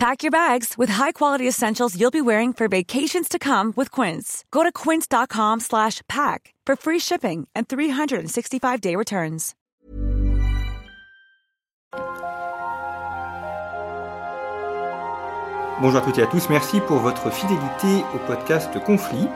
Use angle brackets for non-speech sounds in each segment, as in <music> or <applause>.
Pack your bags with high-quality essentials you'll be wearing for vacations to come with Quince. Go to quince.com slash pack for free shipping and 365-day returns. Bonjour à toutes et à tous, merci pour votre fidélité au podcast Conflit.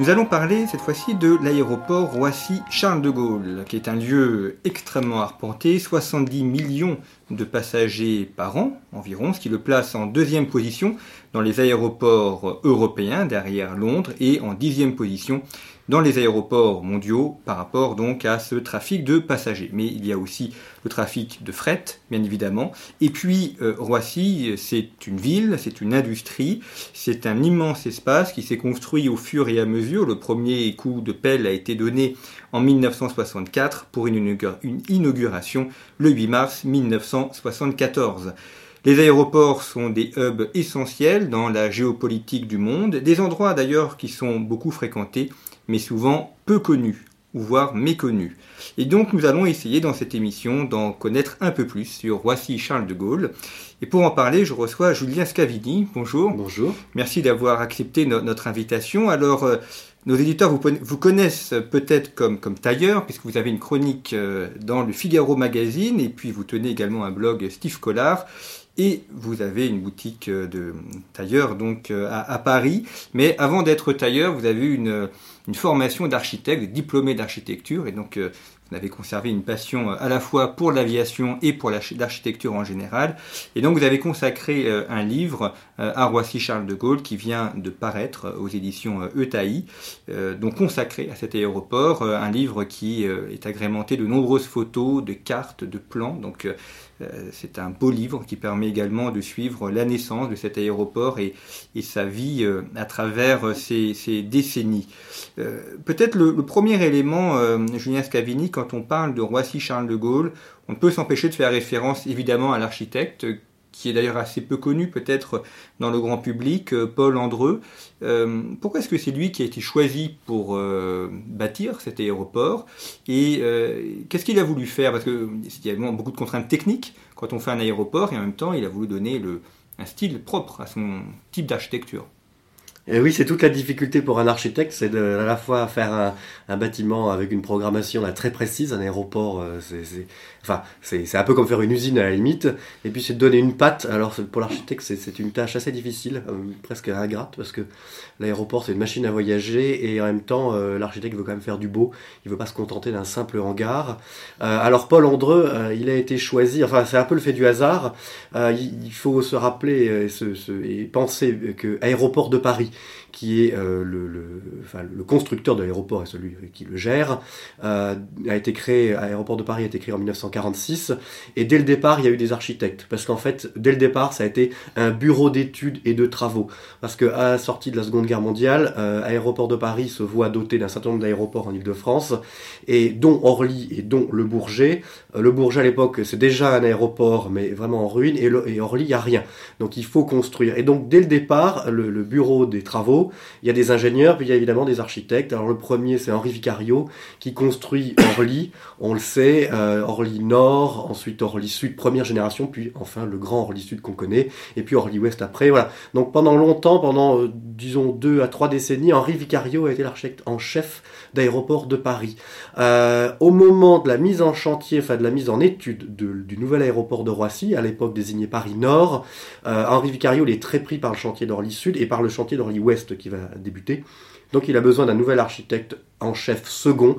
Nous allons parler cette fois-ci de l'aéroport Roissy-Charles de Gaulle, qui est un lieu extrêmement arpenté, 70 millions de passagers par an environ, ce qui le place en deuxième position dans les aéroports européens derrière Londres et en dixième position dans les aéroports mondiaux par rapport donc à ce trafic de passagers. Mais il y a aussi le trafic de fret, bien évidemment. Et puis euh, Roissy, c'est une ville, c'est une industrie, c'est un immense espace qui s'est construit au fur et à mesure. Le premier coup de pelle a été donné en 1964 pour une, une inauguration le 8 mars 1974. Les aéroports sont des hubs essentiels dans la géopolitique du monde, des endroits d'ailleurs qui sont beaucoup fréquentés mais souvent peu connus, ou voire méconnus. Et donc nous allons essayer dans cette émission d'en connaître un peu plus sur Roissy Charles de Gaulle. Et pour en parler, je reçois Julien Scavini. Bonjour. Bonjour. Merci d'avoir accepté notre invitation. Alors, euh, nos éditeurs vous, vous connaissent peut-être comme, comme tailleur, puisque vous avez une chronique euh, dans le Figaro Magazine, et puis vous tenez également un blog Steve Collard. Et vous avez une boutique euh, de tailleur donc à, à Paris. Mais avant d'être tailleur, vous avez une, une formation d'architecte, diplômé d'architecture, et donc euh, vous avez conservé une passion euh, à la fois pour l'aviation et pour l'architecture en général. Et donc vous avez consacré euh, un livre à Roissy Charles de Gaulle qui vient de paraître aux éditions ETAI, donc consacré à cet aéroport, un livre qui est agrémenté de nombreuses photos, de cartes, de plans. Donc c'est un beau livre qui permet également de suivre la naissance de cet aéroport et, sa vie à travers ces, ces décennies. Euh, peut-être le, premier élément, euh, Julien Scavini, quand on parle de Roissy-Charles de Gaulle, on ne peut s'empêcher de faire référence évidemment à l'architecte, qui est d'ailleurs assez peu connu peut-être dans le grand public, euh, Paul Andreu. pourquoi est-ce que c'est lui qui a été choisi pour bâtir cet aéroport Et qu'est-ce qu'il a voulu faire? Parce qu'il y a beaucoup de contraintes techniques quand on fait un aéroport, et en même temps, il a voulu donner un style propre à son type d'architecture. Et oui, c'est toute la difficulté pour un architecte, c'est à la fois faire un, bâtiment avec une programmation là, très précise, un aéroport, euh, c'est, enfin, c'est, un peu comme faire une usine à la limite, et puis c'est de donner une patte. Alors pour l'architecte, c'est, une tâche assez difficile, euh, presque ingrate, parce que l'aéroport c'est une machine à voyager, et en même temps, euh, l'architecte veut quand même faire du beau, il veut pas se contenter d'un simple hangar. alors Paul Andreu, il a été choisi, enfin c'est un peu le fait du hasard, il, faut se rappeler et, et penser que Aéroport de Paris, qui est euh, le, constructeur de l'aéroport et celui qui le gère, euh, a été créé, l'aéroport de Paris a été créé en 1946, et dès le départ, il y a eu des architectes, parce qu'en fait, dès le départ, ça a été un bureau d'études et de travaux, parce qu'à la sortie de la Seconde Guerre mondiale, euh, Aéroport de Paris se voit doté d'un certain nombre d'aéroports en Ile-de-France, et dont Orly et dont Le Bourget. Le Bourget, à l'époque, c'est déjà un aéroport, mais vraiment en ruine, et, Orly, il n'y a rien. Donc il faut construire. Et donc, dès le départ, le bureau des travaux, il y a des ingénieurs, puis il y a évidemment des architectes. Alors le premier, c'est Henri Vicario, qui construit Orly, on le sait, euh, Orly Nord, ensuite Orly Sud, première génération, puis enfin le grand Orly Sud qu'on connaît, et puis Orly Ouest après. Voilà. Donc pendant longtemps, pendant euh, disons deux à trois décennies, Henri Vicario a été l'architecte en chef d'aéroport de Paris. Euh, au moment de la mise en chantier, enfin de la mise en étude du nouvel aéroport de Roissy, à l'époque désigné Paris Nord, Henri Vicario il est très pris par le chantier d'Orly Sud et par le chantier d'Orly Ouest qui va débuter. Donc il a besoin d'un nouvel architecte en chef second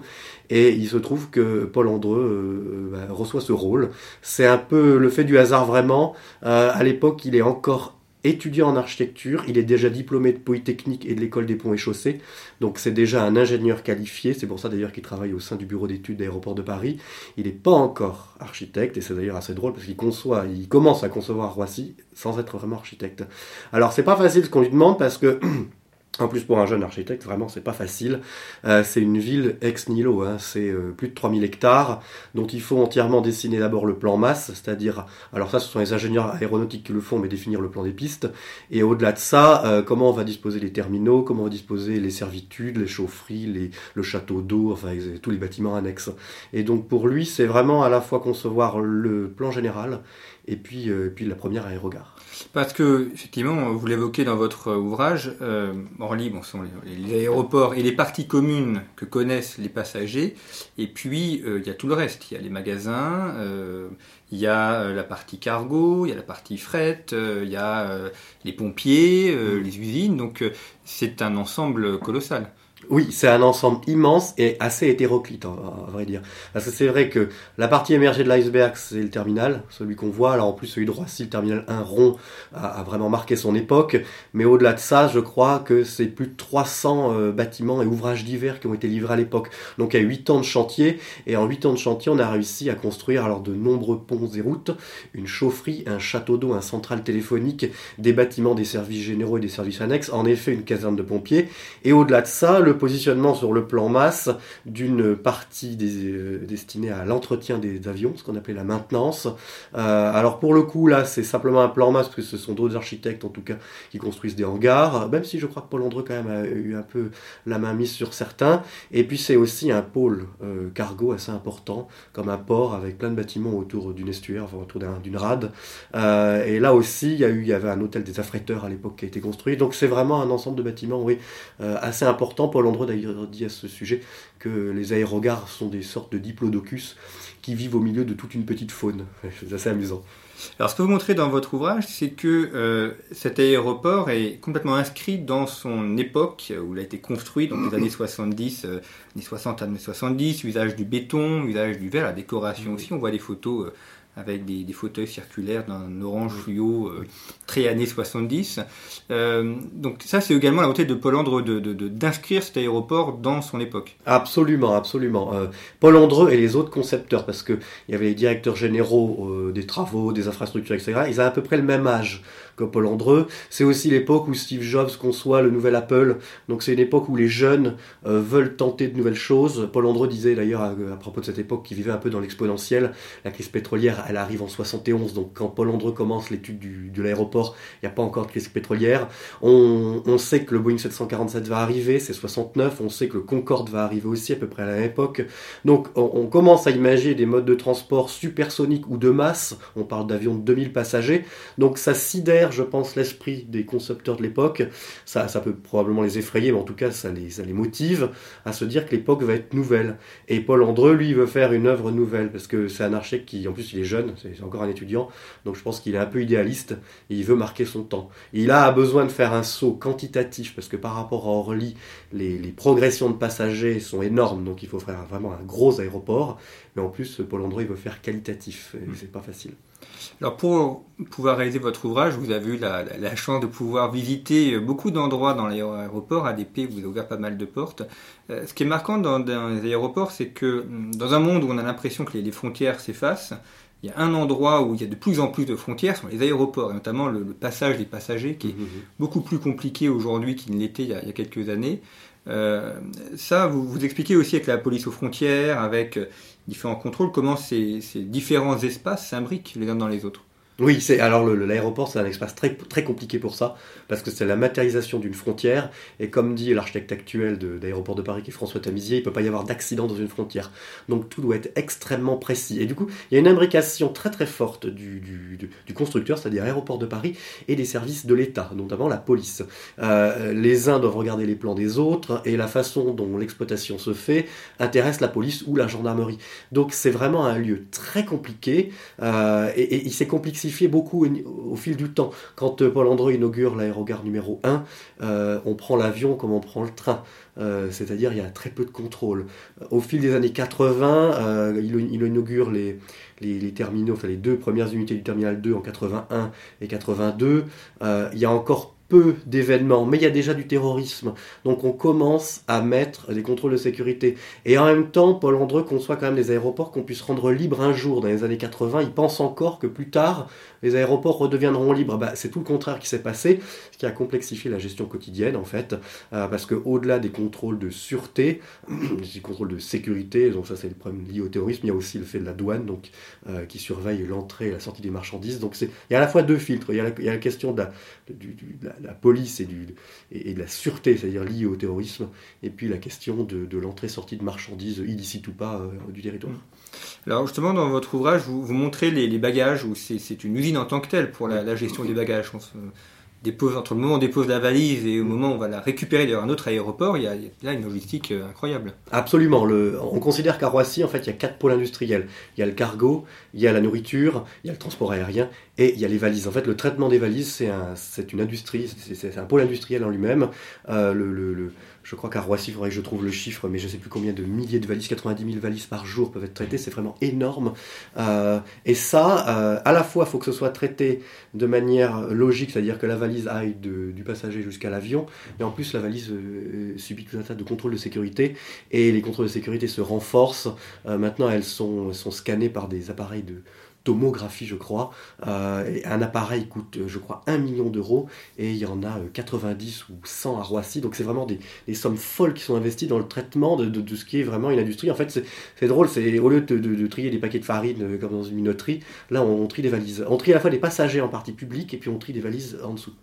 et il se trouve que Paul Andreu euh, bah, reçoit ce rôle. C'est un peu le fait du hasard vraiment. Euh, à l'époque, il est encore étudiant en architecture, il est déjà diplômé de Polytechnique et de l'école des ponts et chaussées, donc c'est déjà un ingénieur qualifié, c'est pour ça d'ailleurs qu'il travaille au sein du bureau d'études d'aéroport de Paris. Il n'est pas encore architecte, et c'est d'ailleurs assez drôle parce qu'il conçoit, il commence à concevoir Roissy sans être vraiment architecte. Alors c'est pas facile ce qu'on lui demande parce que <clears throat> En plus, pour un jeune architecte, vraiment, c'est pas facile. Euh, c'est une ville ex nihilo, hein. c'est euh, plus de 3000 hectares, dont il faut entièrement dessiner d'abord le plan masse, c'est-à-dire, alors ça, ce sont les ingénieurs aéronautiques qui le font, mais définir le plan des pistes. Et au-delà de ça, euh, comment on va disposer les terminaux, comment on va disposer les servitudes, les chaufferies, les, le château d'eau, enfin, tous les bâtiments annexes. Et donc, pour lui, c'est vraiment à la fois concevoir le plan général et puis, et puis la première aérogare. Parce que, effectivement, vous l'évoquez dans votre ouvrage, euh, Orly, bon, sont les, aéroports et les parties communes que connaissent les passagers, et puis euh, il y a tout le reste. Il y a les magasins, euh, il y a la partie cargo, il y a la partie fret, il y a les pompiers, les usines, donc c'est un ensemble colossal. Oui, c'est un ensemble immense et assez hétéroclite, à vrai dire. Parce que c'est vrai que la partie émergée de l'iceberg, c'est le terminal, celui qu'on voit. Alors en plus, celui de Roissy, le terminal 1 rond, a, vraiment marqué son époque. Mais au-delà de ça, je crois que c'est plus de 300 euh, bâtiments et ouvrages divers qui ont été livrés à l'époque. Donc il y a 8 ans de chantier. Et en 8 ans de chantier, on a réussi à construire alors de nombreux ponts et routes, une chaufferie, un château d'eau, un central téléphonique, des bâtiments des services généraux et des services annexes. En effet, une caserne de pompiers. Et au-delà de ça, le positionnement sur le plan masse d'une partie euh, destinée à l'entretien des avions, ce qu'on appelait la maintenance. Euh, alors pour le coup, là, c'est simplement un plan masse, parce que ce sont d'autres architectes, en tout cas, qui construisent des hangars, même si je crois que Paul Andreu, quand même, a eu un peu la main mise sur certains. Et puis c'est aussi un pôle euh, cargo assez important, comme un port avec plein de bâtiments autour d'une estuaire, autour d'une rade. et là aussi, il y avait un hôtel des affréteurs à l'époque qui a été construit. Donc c'est vraiment un ensemble de bâtiments, oui, assez important. Paul D'ailleurs dit à ce sujet que les aérogares sont des sortes de diplodocus qui vivent au milieu de toute une petite faune. <laughs> C'est assez amusant. Alors, ce que vous montrez dans votre ouvrage, c'est que euh, cet aéroport est complètement inscrit dans son époque où il a été construit, donc les années 70, euh, années 60 années 70, usage du béton, usage du verre, la décoration aussi. On voit des photos euh, avec des, fauteuils circulaires d'un orange fluo euh, très années 70. Euh, donc ça, c'est également la volonté de Paul Andreu d'inscrire cet aéroport dans son époque. Absolument, absolument. Euh, Paul Andreu et les autres concepteurs, parce qu'il y avait les directeurs généraux des travaux, des infrastructures, etc., ils avaient à peu près le même âge Paul Andreu. C'est aussi l'époque où Steve Jobs conçoit le nouvel Apple. Donc c'est une époque où les jeunes veulent tenter de nouvelles choses. Paul Andreu disait d'ailleurs à, à, propos de cette époque qu'il vivait un peu dans l'exponentiel. La crise pétrolière elle arrive en 71, donc quand Paul Andreu commence l'étude de l'aéroport, il n'y a pas encore de crise pétrolière. On, sait que le Boeing 747 va arriver, c'est 69, on sait que le Concorde va arriver aussi à peu près à la même époque. Donc on, commence à imaginer des modes de transport supersoniques ou de masse, on parle d'avions de 2000 passagers, donc ça sidère, je pense, l'esprit des concepteurs de l'époque. Ça, ça peut probablement les effrayer, mais en tout cas ça les, ça les motive à se dire que l'époque va être nouvelle. Et Paul Andreu, lui, veut faire une œuvre nouvelle, parce que c'est un architecte qui, en plus, il est jeune, c'est encore un étudiant, donc je pense qu'il est un peu idéaliste et il veut marquer son temps. il a besoin de faire un saut quantitatif parce que par rapport à Orly, les, progressions de passagers sont énormes, donc il faut faire vraiment un gros aéroport. Mais en plus, Paul André veut faire qualitatif et mm. c'est pas facile. Alors pour pouvoir réaliser votre ouvrage, vous avez eu la, chance de pouvoir visiter beaucoup d'endroits dans l'aéroport. ADP vous a ouvert pas mal de portes. Euh, ce qui est marquant dans, les aéroports, c'est que mm, dans un monde où on a l'impression que les frontières s'effacent, il y a un endroit où il y a de plus en plus de frontières, ce sont les aéroports, et notamment le, passage des passagers, qui est mmh, mmh, mmh. beaucoup plus compliqué aujourd'hui qu'il ne l'était il, y a quelques années. Euh, ça, vous, vous expliquez aussi avec la police aux frontières, avec euh, différents contrôles, comment ces différents espaces s'imbriquent les uns dans les autres. Oui, c'est alors l'aéroport, c'est un espace très très compliqué pour ça parce que c'est la matérialisation d'une frontière et comme dit l'architecte actuel d'aéroport de, Paris qui est François Tamizier, il peut pas y avoir d'accident dans une frontière. Donc tout doit être extrêmement précis et du coup, il y a une imbrication très très forte du, du, constructeur, c'est-à-dire aéroport de Paris et des services de l'État, notamment la police. Euh, les uns doivent regarder les plans des autres et la façon dont l'exploitation se fait intéresse la police ou la gendarmerie. Donc c'est vraiment un lieu très compliqué euh, et, il s'est beaucoup au, fil du temps. Quand euh, Paul Andreu inaugure l'aérogare numéro 1, euh, on prend l'avion comme on prend le train. Euh, c'est-à-dire il y a très peu de contrôle. Au fil des années 80, il, inaugure les, les, terminaux, enfin les deux premières unités du terminal 2 en 81 et 82. il y a encore peu d'événements, mais il y a déjà du terrorisme. Donc on commence à mettre des contrôles de sécurité. Et en même temps, Paul Andreu conçoit quand même des aéroports qu'on puisse rendre libres un jour. Dans les années 80, il pense encore que plus tard, les aéroports redeviendront libres. Bah, c'est tout le contraire qui s'est passé, ce qui a complexifié la gestion quotidienne en fait, euh, parce que au-delà des contrôles de sûreté, <clears throat> des contrôles de sécurité, donc ça c'est le problème lié au terrorisme, il y a aussi le fait de la douane, donc euh, qui surveille l'entrée et la sortie des marchandises. Donc il y a à la fois deux filtres. Il y a la, question de la, police et, de la sûreté, c'est-à-dire liée au terrorisme, et puis la question de, l'entrée-sortie de marchandises illicites ou pas euh, du territoire. Alors justement, dans votre ouvrage, vous, vous montrez les, bagages, où c'est une usine en tant que telle pour la, gestion des bagages. On se dépose, entre le moment où on dépose la valise et au moment où on va la récupérer dans un autre aéroport, il y a, là une logistique euh, incroyable. Absolument. Le, on considère qu'à Roissy, en fait, il y a quatre pôles industriels. Il y a le cargo, il y a la nourriture, il y a le transport aérien et il y a les valises. En fait, le traitement des valises, c'est un, une industrie, c'est un pôle industriel en lui-même. Euh, le, le je crois qu'à Roissy, il faudrait que je trouve le chiffre, mais je ne sais plus combien de milliers de valises, 90 000 valises par jour peuvent être traitées, c'est vraiment énorme. Euh, et ça, euh, à la fois, il faut que ce soit traité de manière logique, c'est-à-dire que la valise aille du passager jusqu'à l'avion, mais en plus, la valise euh, subit tout un tas de contrôles de sécurité, et les contrôles de sécurité se renforcent. maintenant, elles sont, sont scannées par des appareils de tomographie, je crois. Euh, un appareil coûte, je crois, 1 million d'euros et il y en a 90 euh, ou 100 à Roissy. Donc c'est vraiment des, sommes folles qui sont investies dans le traitement de, ce qui est vraiment une industrie. En fait, c'est drôle, c'est au lieu de, trier des paquets de farine euh, comme dans une minoterie, là on, trie des valises. On trie à la fois des passagers en partie publique et puis on trie des valises en dessous.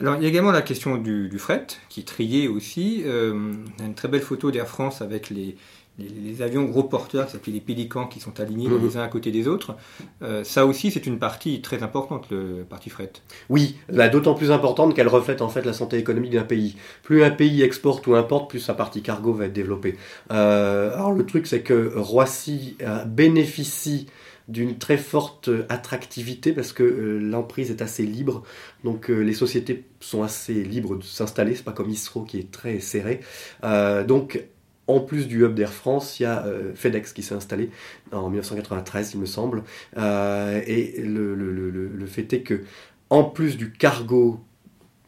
Alors, il y a également la question du, fret, qui est trié aussi. on a une très belle photo d'Air France avec les, les, avions gros porteurs qui s'appellent les pélicans qui sont alignés mhm. les uns à côté des autres. Euh, ça aussi, c'est une partie très importante, le parti fret. Oui, d'autant plus importante qu'elle reflète en fait la santé économique d'un pays. Plus un pays exporte ou importe, plus sa partie cargo va être développée. Euh, alors le truc, c'est que Roissy euh, bénéficie d'une très forte attractivité parce que l'emprise est assez libre, donc les sociétés sont assez libres de s'installer, c'est pas comme Isro qui est très serré. donc en plus du hub d'Air France, il y a euh, FedEx qui s'est installé en 1993, il me semble. Euh, et le, fait est que, en plus du cargo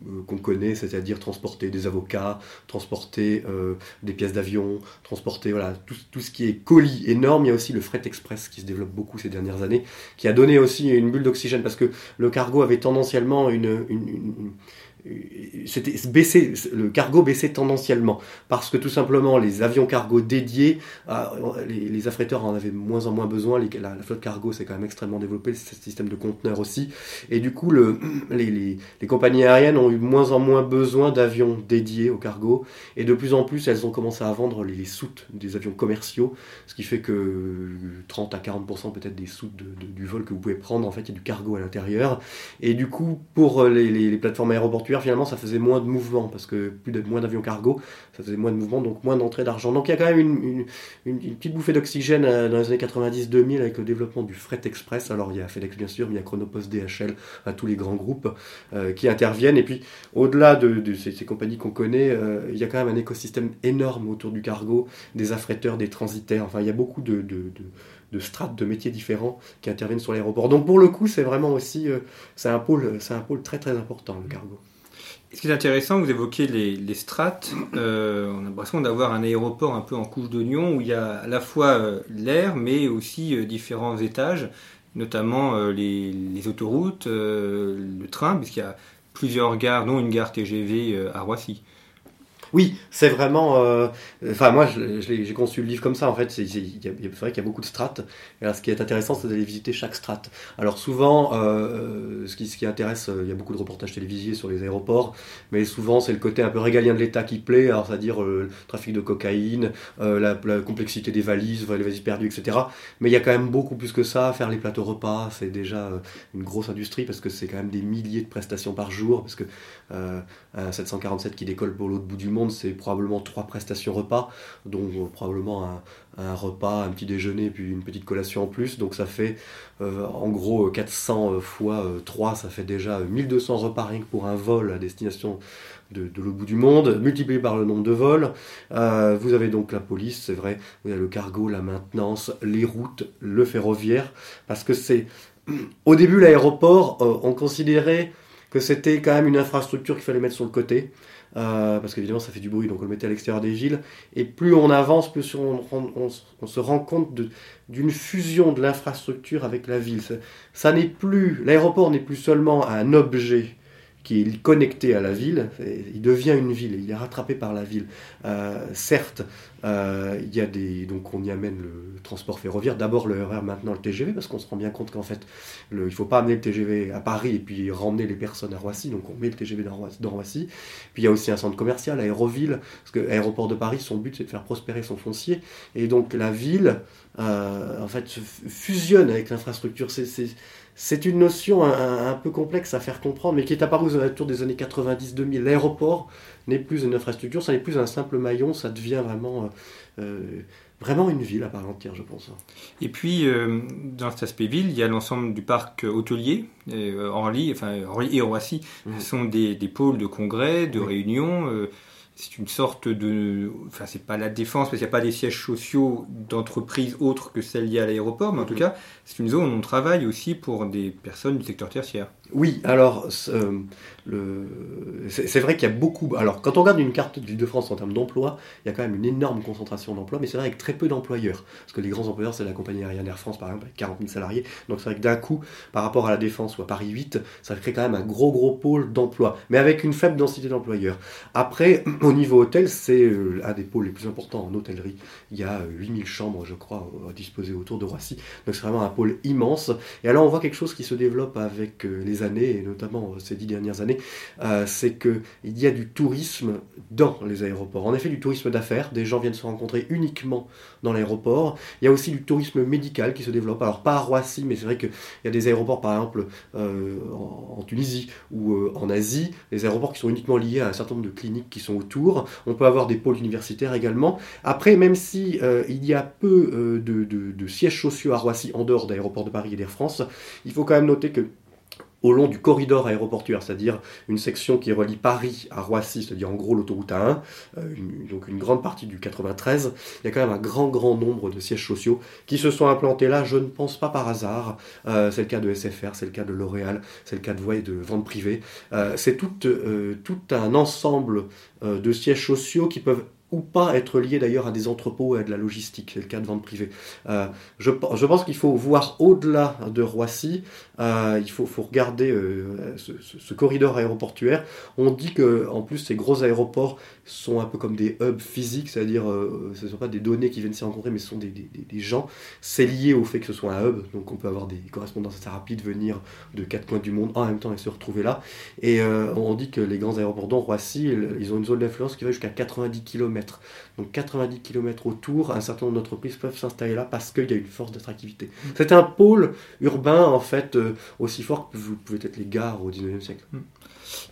euh, qu'on connaît, c'est-à-dire transporter des avocats, transporter des pièces d'avion, transporter tout, ce qui est colis énorme. Il y a aussi le fret express qui se développe beaucoup ces dernières années, qui a donné aussi une bulle d'oxygène parce que le cargo avait tendanciellement une c'était baissé, le cargo baissait tendanciellement parce que tout simplement les avions cargo dédiés, euh, les, affréteurs en avaient moins en moins besoin. la, flotte cargo s'est quand même extrêmement développée, ce système de conteneurs aussi, et du coup le, <clears throat> les, compagnies aériennes ont eu moins en moins besoin d'avions dédiés au cargo, et de plus en plus elles ont commencé à vendre les, soutes des avions commerciaux, ce qui fait que 30 à 40% peut-être des soutes du vol que vous pouvez prendre, en fait il y a du cargo à l'intérieur, et du coup pour les plateformes aéroportuaires finalement, ça faisait moins de mouvement, parce que plus de, moins d'avions cargo, ça faisait moins de mouvement, donc moins d'entrée d'argent. Donc il y a quand même une, petite bouffée d'oxygène euh, dans les années 90-2000 avec le développement du fret express. Alors il y a FedEx bien sûr, mais il y a Chronopost, DHL, à tous les grands groupes euh, qui interviennent. Et puis au-delà de, ces, compagnies qu'on connaît, euh, il y a quand même un écosystème énorme autour du cargo, des affréteurs, des transitaires. Enfin, il y a beaucoup de, de strates de métiers différents qui interviennent sur l'aéroport. Donc pour le coup, c'est vraiment aussi, c'est un pôle, c'est un pôle très très important le cargo. Ce qui est intéressant, vous évoquez les, strates. Euh, on a l'impression d'avoir un aéroport un peu en couche d'oignon où il y a à la fois euh, l'air, mais aussi euh, différents étages, notamment les, les, autoroutes, le train, puisqu'il y a plusieurs gares, dont une gare TGV à Roissy. Oui, c'est vraiment. Euh, enfin, moi, j'ai conçu le livre comme ça. En fait, c'est vrai qu'il y a beaucoup de strates. Et alors, ce qui est intéressant, c'est d'aller visiter chaque strate. Alors, souvent, euh, ce, qui, ce qui intéresse, euh, il y a beaucoup de reportages télévisés sur les aéroports, mais souvent, c'est le côté un peu régalien de l'État qui plaît. Alors, c'est-à-dire le trafic de cocaïne, la, complexité des valises, les valises perdues, etc. Mais il y a quand même beaucoup plus que ça. Faire les plateaux repas, c'est déjà une grosse industrie parce que c'est quand même des milliers de prestations par jour. Parce que un 747 qui décolle pour l'autre bout du monde c'est probablement trois prestations repas, donc euh, probablement un, repas, un petit déjeuner, puis une petite collation en plus. Donc ça fait euh, en gros 400 euh, fois 3, ça fait déjà 1200 repas rien que pour un vol à destination de, l'autre bout du monde, multiplié par le nombre de vols. vous avez donc la police, c'est vrai, vous avez le cargo, la maintenance, les routes, le ferroviaire, parce que c'est... <clears throat> Au début, l'aéroport, on considérait que c'était quand même une infrastructure qu'il fallait mettre sur le côté. Euh, parce qu'évidemment ça fait du bruit, donc on le mettait à l'extérieur des villes. Et plus on avance, plus on, on, se rend compte d'une fusion de l'infrastructure avec la ville. ça n'est plus, l'aéroport n'est plus seulement un objet qui est connecté à la ville, il devient une ville, il est rattrapé par la ville. Euh, certes, euh, il y a des, donc on y amène le transport ferroviaire, d'abord le RER, maintenant le TGV, parce qu'on se rend bien compte qu'en fait, le, il ne faut pas amener le TGV à Paris et puis ramener les personnes à Roissy, donc on met le TGV dans Roissy. Roissy. Puis il y a aussi un centre commercial, Aéroville, parce que l'aéroport de Paris, son but c'est de faire prospérer son foncier, et donc la ville, euh, en fait, se fusionne avec l'infrastructure. C'est c'est une notion un, peu complexe à faire comprendre, mais qui est apparue autour des années 90-2000. L'aéroport n'est plus une infrastructure, ça n'est plus un simple maillon, ça devient vraiment, euh, euh, vraiment une ville à part entière, je pense. Et puis, euh, dans cet aspect ville, il y a l'ensemble du parc hôtelier. Orly, enfin, Orly et Roissy mmh. sont des, pôles de congrès, de réunions c'est une sorte de. Enfin, c'est pas la défense, parce qu'il n'y a pas des sièges sociaux d'entreprises autres que celles liées à l'aéroport, mais en tout cas, c'est une zone où on travaille aussi pour des personnes du secteur tertiaire. Oui, alors, c'est vrai qu'il y a beaucoup. Alors, quand on regarde une carte de l'Île-de-France en termes d'emploi, il y a quand même une énorme concentration d'emplois, mais c'est vrai avec très peu d'employeurs. Parce que les grands employeurs, c'est la compagnie aérienne Air France, par exemple, avec 40 000 salariés. Donc, c'est vrai que d'un coup, par rapport à la Défense ou à Paris 8, ça crée quand même un gros, gros pôle d'emploi, mais avec une faible densité d'employeurs. Après, <clears throat> au niveau hôtel, c'est euh, un des pôles les plus importants en hôtellerie. Il y a 8000 chambres, je crois, disposées autour de Roissy. Donc, c'est vraiment un pôle immense. Et alors, on voit quelque chose qui se développe avec euh, années, et notamment ces dix dernières années, euh, c'est qu'il y a du tourisme dans les aéroports. En effet, du tourisme d'affaires, des gens viennent se rencontrer uniquement dans l'aéroport. Il y a aussi du tourisme médical qui se développe. Alors pas à Roissy, mais c'est vrai qu'il y a des aéroports, par exemple, euh, en, Tunisie ou euh, en Asie, des aéroports qui sont uniquement liés à un certain nombre de cliniques qui sont autour. On peut avoir des pôles universitaires également. Après, même si il y a peu de, de sièges sociaux à Roissy en dehors d'aéroports de Paris et d'Air France, il faut quand même noter que au long du corridor aéroportuaire, c'est-à-dire une section qui relie Paris à Roissy, c'est-à-dire en gros l'autoroute A1, euh, donc une grande partie du 93, il y a quand même un grand grand nombre de sièges sociaux qui se sont implantés là, je ne pense pas par hasard, euh, c'est le cas de SFR, c'est le cas de L'Oréal, c'est le cas de Voie et de vente privée, euh, c'est tout, tout un ensemble de sièges sociaux qui peuvent ou pas être lié d'ailleurs à des entrepôts et à de la logistique, c'est le cas de vente privée. Euh, je, pense qu'il faut voir au-delà de Roissy, euh, il faut, regarder euh, ce, corridor aéroportuaire. On dit que en plus ces gros aéroports sont un peu comme des hubs physiques, c'est-à-dire ce ne sont pas des données qui viennent s'y rencontrer, mais ce sont des, des, des, gens. C'est lié au fait que ce soit un hub, donc on peut avoir des correspondances assez rapides, venir de quatre coins du monde en même temps et se retrouver là. Et on dit que les grands aéroports, dont Roissy, ils ont une zone d'influence qui va jusqu'à 90 km donc 90 km autour, un certain nombre d'entreprises peuvent s'installer là parce qu'il y a une force d'attractivité. Mm. C'est un pôle urbain en fait euh, aussi fort que vous pouvez être les gares au 19e siècle.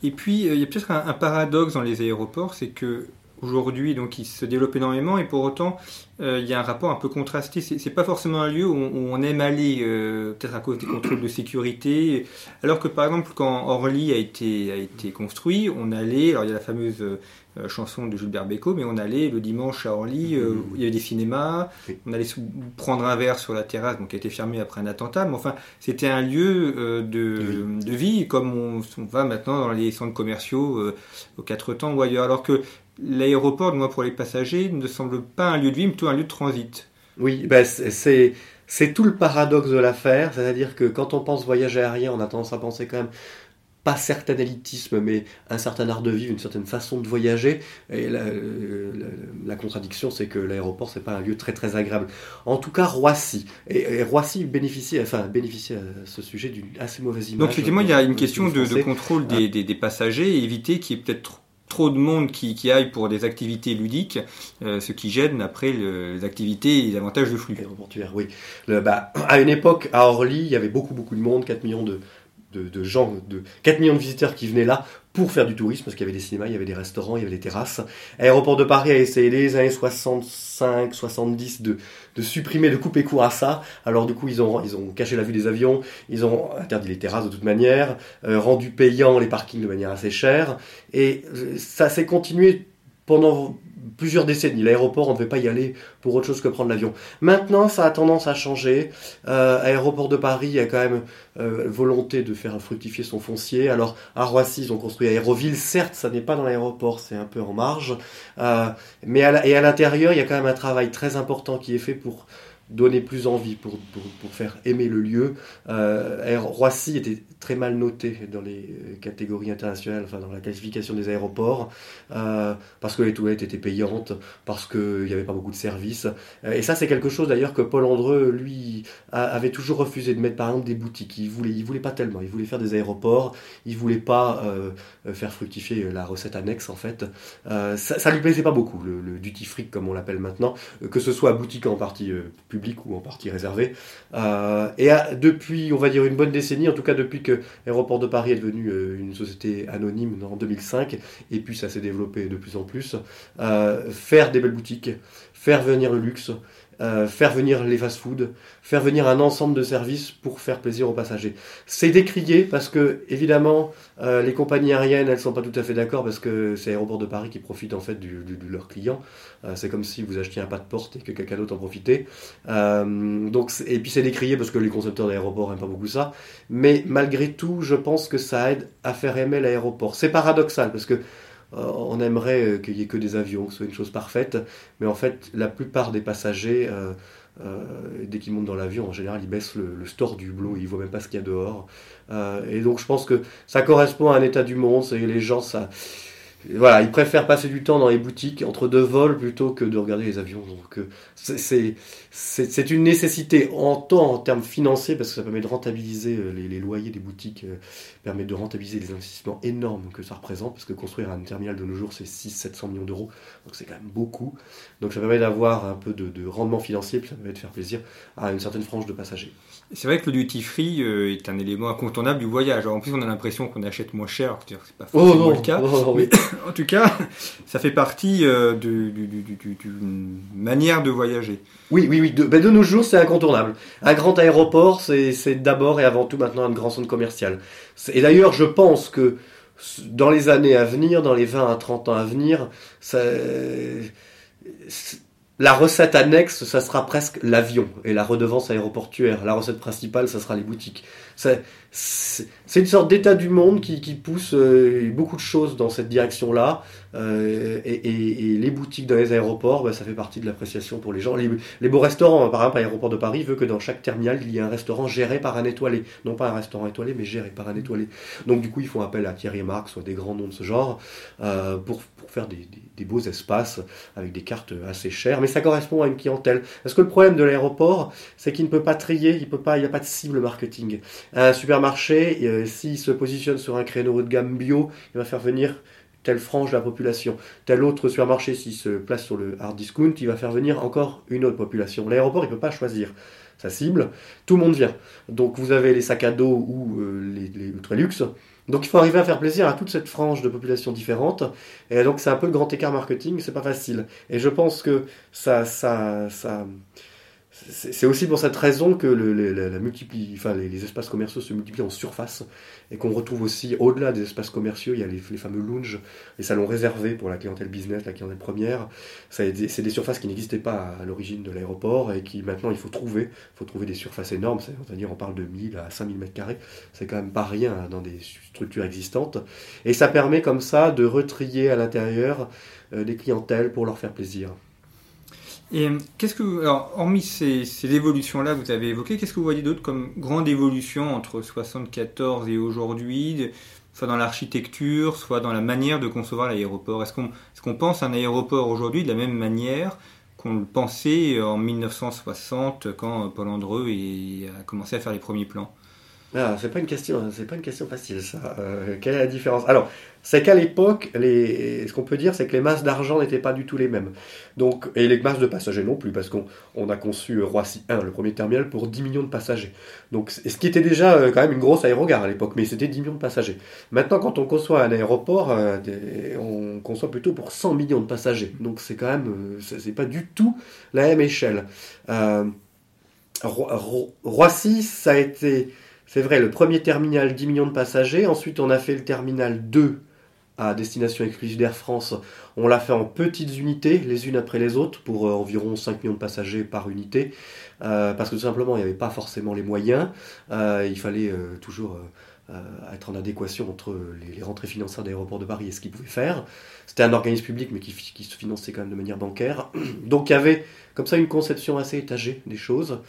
Et puis euh, il y a peut-être un, paradoxe dans les aéroports, c'est que aujourd'hui, donc, il se développe énormément et pour autant, euh, il y a un rapport un peu contrasté. C'est pas forcément un lieu où on, aime aller, peut-être à cause des contrôles de sécurité. Alors que par exemple, quand Orly a été, a été construit, on allait, alors il y a la fameuse euh, chanson de Gilbert Bécaud, mais on allait le dimanche à Orly, euh, mmh. il y avait des cinémas, on allait prendre un verre sur la terrasse, donc qui a été fermée après un attentat, mais enfin, c'était un lieu euh, de, de, vie, comme on, va maintenant dans les centres commerciaux aux quatre temps ou ailleurs, alors que l'aéroport, moi pour les passagers, ne semble pas un lieu de vie, mais plutôt un lieu de transit. Oui, ben c'est c'est tout le paradoxe de l'affaire, c'est-à-dire que quand on pense voyage aérien, on a tendance à penser quand même pas certain élitisme, mais un certain art de vivre, une certaine façon de voyager. Et la, contradiction, c'est que l'aéroport, c'est pas un lieu très très agréable. En tout cas, Roissy. Et, Roissy bénéficie, enfin, bénéficie à ce sujet d'une assez mauvaise image. Donc, effectivement, il y a une question de, contrôle des, des, passagers et éviter qu'il y ait peut-être trop de monde qui, qui aille pour des activités ludiques, euh, ce qui gêne après les activités et les avantages de flux. Aéroportuaire, oui. Le, bah, à une époque, à Orly, il y avait beaucoup beaucoup de monde, 4 millions de, de, gens, de 4 millions de visiteurs qui venaient là pour faire du tourisme, parce qu'il y avait des cinémas, il y avait des restaurants, il y avait des terrasses. Aéroport de Paris a essayé les années 65, 70 de, de supprimer, de couper court à ça. Alors du coup, ils ont, ils ont caché la vue des avions, ils ont interdit les terrasses de toute manière, euh, rendu payant les parkings de manière assez chère, et euh, ça s'est continué pendant plusieurs décennies. L'aéroport, on ne devait pas y aller pour autre chose que prendre l'avion. Maintenant, ça a tendance à changer. Euh, aéroport de Paris, il y a quand même euh, volonté de faire fructifier son foncier. Alors, à Roissy, ils ont construit Aéroville. Certes, ça n'est pas dans l'aéroport, c'est un peu en marge. Euh, mais et à l'intérieur, il y a quand même un travail très important qui est fait pour donner plus envie, pour, pour, faire aimer le lieu. Euh, Roissy était très mal noté dans les catégories internationales, enfin dans la classification des aéroports, euh, parce que les toilettes étaient payantes, parce qu'il n'y avait pas beaucoup de services. Et ça, c'est quelque chose d'ailleurs que Paul Andreu, lui, avait toujours refusé de mettre par exemple des boutiques. Il voulait, il voulait pas tellement. Il voulait faire des aéroports. Il voulait pas euh, faire fructifier la recette annexe en fait. Euh, ça, ça lui plaisait pas beaucoup le, le duty free comme on l'appelle maintenant, que ce soit boutique en partie publique ou en partie réservée. et depuis, on va dire une bonne décennie, en tout cas depuis que Aéroport de Paris est devenu euh, une société anonyme en 2005, et puis ça s'est développé de plus en plus. Euh, faire des belles boutiques, faire venir le luxe, euh, faire venir les fast-foods, faire venir un ensemble de services pour faire plaisir aux passagers. C'est décrié parce que, évidemment, euh, les compagnies aériennes, elles sont pas tout à fait d'accord parce que c'est Aéroport de Paris qui profite en fait du, du, de leurs clients. Euh, c'est comme si vous achetiez un pas de porte et que quelqu'un d'autre en profitait. Euh, donc, et puis c'est décrié parce que les concepteurs d'aéroports n'aiment pas beaucoup ça. Mais malgré tout, je pense que ça aide à faire aimer l'aéroport. C'est paradoxal parce que on aimerait euh, qu'il n'y ait que des avions, que ce soit une chose parfaite, mais en fait, la plupart des passagers, euh, dès qu'ils montent dans l'avion, en général, ils baissent le, store du hublot, ils ne voient même pas ce qu'il y a dehors. et donc, je pense que ça correspond à un état du monde, et les gens, ça voilà, ils préfèrent passer du temps dans les boutiques entre deux vols plutôt que de regarder les avions. Donc euh, c'est une nécessité en temps, en termes financiers, parce que ça permet de rentabiliser euh, les, les loyers des boutiques, euh, permet de rentabiliser les investissements énormes que ça représente, parce que construire un terminal de nos jours, c'est 600-700 millions d'euros, donc c'est quand même beaucoup. Donc ça permet d'avoir un peu de, de, rendement financier, puis ça permet de faire plaisir à une certaine frange de passagers. C'est vrai que le duty free est un élément incontournable du voyage. Alors, en plus, on a l'impression qu'on achète moins cher, c'est pas oh, forcément oh le cas. Oh, mais <coughs> en tout cas, <laughs> ça fait partie euh, d'une manière de voyager. Oui, oui, oui. De, ben de nos jours, c'est incontournable. Un grand aéroport, c'est d'abord et avant tout maintenant un grand centre commercial. Et d'ailleurs, je pense que dans les années à venir, dans les 20 à 30 ans à venir, ça, la recette annexe, ça sera presque l'avion et la redevance aéroportuaire. La recette principale, ça sera les boutiques. C'est une sorte d'état du monde qui, qui pousse euh, beaucoup de choses dans cette direction-là. Euh, et, et, et, les boutiques dans les aéroports, bah, ça fait partie de l'appréciation pour les gens. Les, les, beaux restaurants, par exemple, l'aéroport de Paris veut que dans chaque terminal, il y ait un restaurant géré par un étoilé. Non pas un restaurant étoilé, mais géré par un étoilé. Donc du coup, ils font appel à Thierry Marx, soit des grands noms de ce genre, euh, pour, pour, faire des, des, des, beaux espaces avec des cartes assez chères. Mais ça correspond à une clientèle. Parce que le problème de l'aéroport, c'est qu'il ne peut pas trier, il peut pas, il n'y a pas de cible marketing. Un supermarché, euh, s'il se positionne sur un créneau de gamme bio, il va faire venir telle frange de la population. Tel autre supermarché, s'il se place sur le hard discount, il va faire venir encore une autre population. L'aéroport, il ne peut pas choisir sa cible. Tout le monde vient. Donc vous avez les sacs à dos ou euh, les, ultra luxe. Donc il faut arriver à faire plaisir à toute cette frange de population différente. Et donc c'est un peu le grand écart marketing, c'est pas facile. Et je pense que ça, c'est aussi pour cette raison que la, la multiplie, enfin, les, espaces commerciaux se multiplient en surface et qu'on retrouve aussi au-delà des espaces commerciaux, il y a les, les, fameux lounges, les salons réservés pour la clientèle business, la clientèle première. C'est des surfaces qui n'existaient pas à l'origine de l'aéroport et qui maintenant il faut trouver. Il faut trouver des surfaces énormes, c'est-à-dire on parle de 1000 à 5000 mètres carrés. C'est quand même pas rien dans des structures existantes. Et ça permet comme ça de retrier à l'intérieur euh, des clientèles pour leur faire plaisir. Et qu'est-ce que, alors, hormis ces, ces évolutions-là que vous avez évoquées, qu'est-ce que vous voyez d'autre comme grande évolution entre 74 et aujourd'hui, soit dans l'architecture, soit dans la manière de concevoir l'aéroport? Est-ce qu'on est qu'on pense un aéroport aujourd'hui de la même manière qu'on le pensait en 1960 quand Paul Andreu a commencé à faire les premiers plans? Ah, c'est pas une question, c'est pas une question facile ça. Euh, quelle est la différence? Alors, c'est qu'à l'époque, ce qu'on peut dire, c'est que les masses d'argent n'étaient pas du tout les mêmes. Donc, et les masses de passagers non plus, parce qu'on on a conçu Roissy 1, le premier terminal, pour 10 millions de passagers. Donc, ce qui était déjà euh, quand même une grosse aérogare à l'époque, mais c'était 10 millions de passagers. Maintenant, quand on conçoit un aéroport, euh, on conçoit plutôt pour 100 millions de passagers. Donc, c'est quand même, c'est pas du tout la même échelle. Roissy, ça a été c'est vrai, le premier terminal, 10 millions de passagers. Ensuite, on a fait le terminal 2 à destination exclusive d'Air France, on l'a fait en petites unités, les unes après les autres, pour environ 5 millions de passagers par unité, parce que tout simplement, il n'y avait pas forcément les moyens, il fallait toujours être en adéquation entre les, rentrées financières d'aéroports de Paris et ce qu'ils pouvaient faire. C'était un organisme public, mais qui, qui, se finançait quand même de manière bancaire. <clears throat> Donc il y avait comme ça une conception assez étagée des choses.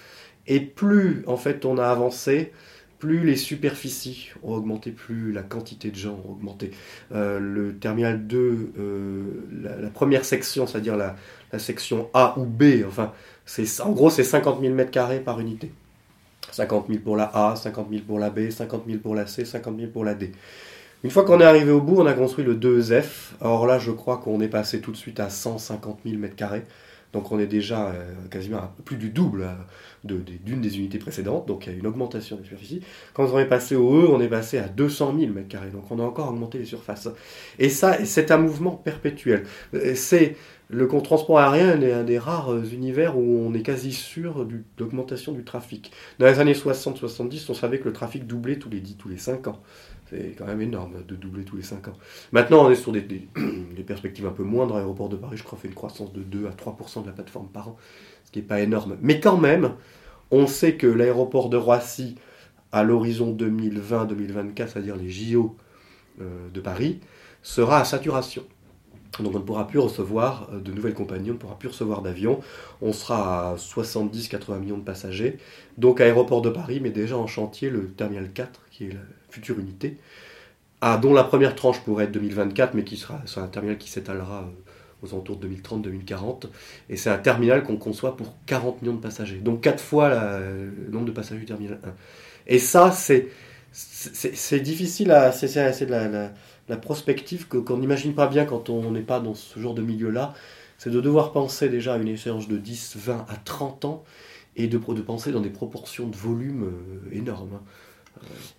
Et plus en fait on a avancé, plus les superficies ont augmenté, plus la quantité de gens ont augmenté. Euh, le terminal 2, euh, la, première section, c'est-à-dire la, section A ou B, enfin, en gros c'est 50 000 m2 par unité. 50 000 pour la A, 50 000 pour la B, 50 000 pour la C, 50 000 pour la D. Une fois qu'on est arrivé au bout, on a construit le 2F. Alors là, je crois qu'on est passé tout de suite à 150 000 m2. Donc on est déjà euh, quasiment à plus du double euh, d'une des unités précédentes, donc il y a une augmentation de superficie. Quand on est passé au E, on est passé à 200 000 m2, donc on a encore augmenté les surfaces. Et ça, c'est un mouvement perpétuel. Euh, c'est le transport aérien est un des rares univers où on est quasi sûr d'augmentation du trafic. Dans les années 60-70, on savait que le trafic doublait tous les 10, tous les 5 ans. C'est quand même énorme de doubler tous les 5 ans. Maintenant, on est sur des, <clears throat> perspectives un peu moindres. L'aéroport de Paris, je crois, fait une croissance de 2 à 3% de la plateforme par an, ce qui n'est pas énorme. Mais quand même, on sait que l'aéroport de Roissy, à l'horizon 2020-2024, c'est-à-dire les JO euh, de Paris, sera à saturation. Donc on ne pourra plus recevoir euh, de nouvelles compagnies, on ne pourra plus recevoir d'avions. On sera à 70-80 millions de passagers. Donc aéroport de Paris, mais déjà en chantier le terminal 4, qui est future unité, à, dont la première tranche pourrait être 2024, mais qui sera, un terminal qui s'étalera euh, aux alentours de 2030-2040. Et c'est un terminal qu'on conçoit pour 40 millions de passagers, donc 4 fois le nombre de passagers du terminal 1. Et ça, c'est, difficile à. C'est, de la, la, prospective qu'on n'imagine pas bien quand on n'est pas dans ce genre de milieu-là. C'est de devoir penser déjà à une échéance de 10, 20 à 30 ans et de, de penser dans des proportions de volume euh, énormes.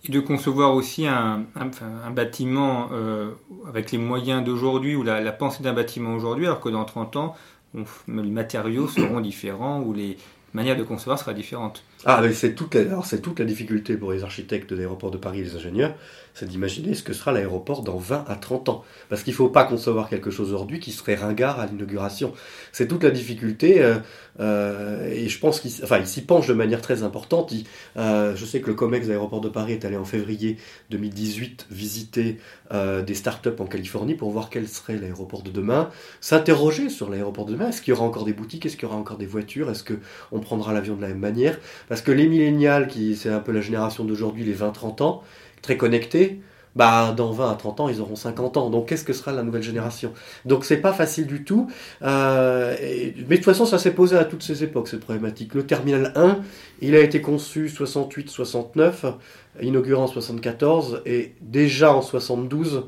Et de concevoir aussi un, bâtiment euh, avec les moyens d'aujourd'hui ou la, pensée d'un bâtiment aujourd'hui, alors que dans 30 ans, les matériaux seront différents ou les manières de concevoir sera différentes. Ah, c'est toute, toute la difficulté pour les architectes de l'aéroport de Paris les ingénieurs, c'est d'imaginer ce que sera l'aéroport dans 20 à 30 ans. Parce qu'il ne faut pas concevoir quelque chose aujourd'hui qui serait ringard à l'inauguration. C'est toute la difficulté, euh, euh, et je pense qu'il enfin, s'y penche de manière très importante. Euh, je sais que le COMEX d'aéroport de Paris est allé en février 2018 visiter des startups en Californie pour voir quel serait l'aéroport de demain, s'interroger sur l'aéroport de demain. Est-ce qu'il y aura encore des boutiques? Est-ce qu'il y aura encore des voitures? Est-ce qu'on prendra l'avion de la même manière? Parce que les millénials, qui c'est un peu la génération d'aujourd'hui, les 20-30 ans, très connectés, bah, dans 20 à 30 ans, ils auront 50 ans. Donc, qu'est-ce que sera la nouvelle génération? Donc, c'est pas facile du tout. Euh, mais de toute façon, ça s'est posé à toutes ces époques, cette problématique. Le Terminal 1, il a été conçu 68-69, inauguré en 74, et déjà en 72,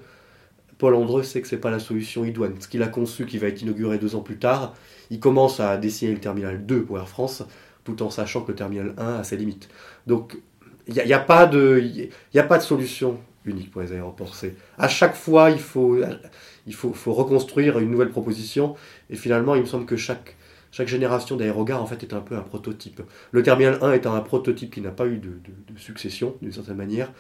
Paul Andreu sait que c'est pas la solution idoine. Ce qu'il a conçu, qui va être inauguré deux ans plus tard, il commence à dessiner le Terminal 2 pour Air France, tout en sachant que le Terminal 1 a ses limites. Donc, il n'y a, pas de, a pas de solution unique pour les aéroports. À chaque fois il faut, il faut, faut, reconstruire une nouvelle proposition. Et finalement, il me semble que chaque, chaque génération d'aérogares en fait est un peu un prototype. Le terminal 1 étant un prototype qui n'a pas eu de, de, succession d'une certaine manière.